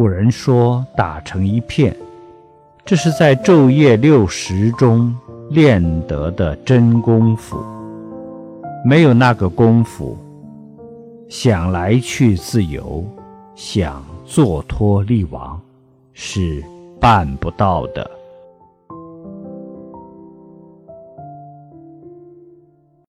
古人说“打成一片”，这是在昼夜六时中练得的真功夫。没有那个功夫，想来去自由，想坐脱力亡，是办不到的。